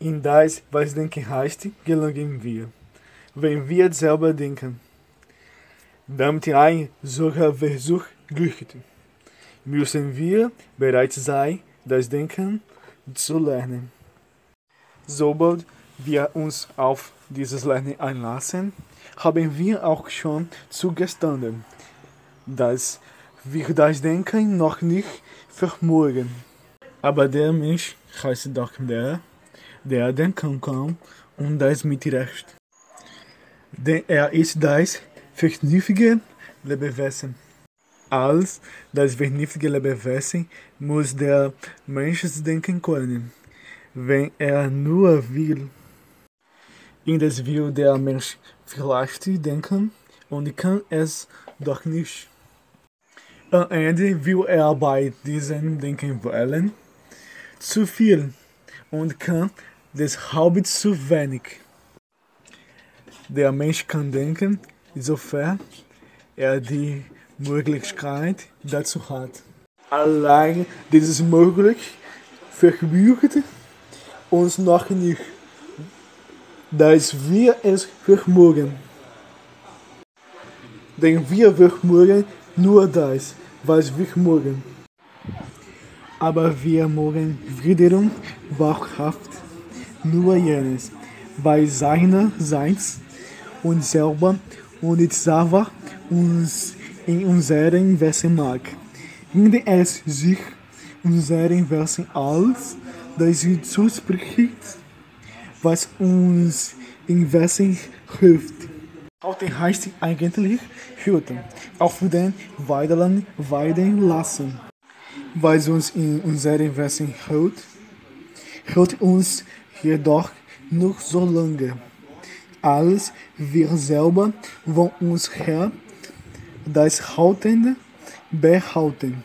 In das, was denken heißt, gelangen wir, wenn wir selber denken. Damit ein solcher Versuch glückt, müssen wir bereit sein, das Denken zu lernen. Sobald wir uns auf dieses Lernen einlassen, haben wir auch schon zugestanden, dass wir das Denken noch nicht vermögen. Aber der Mensch heißt doch der, der denken kann und das mit Recht. Denn er ist das vernünftige Lebewesen. Als das vernünftige Lebewesen muss der Mensch denken können, wenn er nur will. In das will der Mensch vielleicht denken und kann es doch nicht. Am Ende will er bei diesem Denken wählen zu viel und kann deshalb zu wenig. Der Mensch kann denken, insofern er die Möglichkeit dazu hat. Allein dieses möglich verbirgt uns noch nicht, dass wir es vermögen. Denn wir vermögen nur das, was wir mögen. Aber wir mögen wiederum wahrhaft nur jenes, was seinerseits uns selber und selber uns in unserem Wesen mag, indem es sich unserem Wesen als das zuspricht, was uns im Wesen hilft. Halten heißt eigentlich hüten, auf den Weideland weiden lassen. Was uns in unserem Wesen hält, hält uns jedoch nur so lange, als wir selber von uns her das Haltende behalten.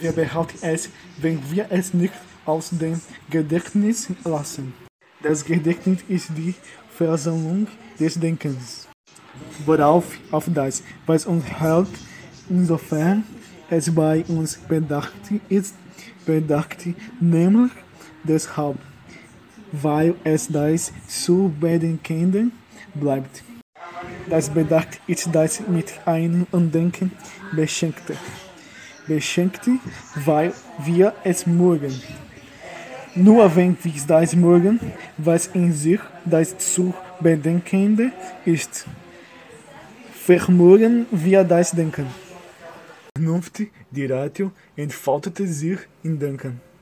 Wir behalten es, wenn wir es nicht aus dem Gedächtnis lassen. Das Gedächtnis ist die Versammlung des Denkens, worauf auf das, was uns hält, insofern es bei uns bedacht ist, bedacht, nämlich deshalb, weil es das zu bedenkende bleibt. Das Bedacht ist das mit einem Andenken beschenkte. Beschenkte, weil wir es mögen. Nur wenn wir das mögen, was in sich das zu bedenkende ist, vermögen wir das Denken. Vernunft, die Ratio, entfaltete sich in Denken.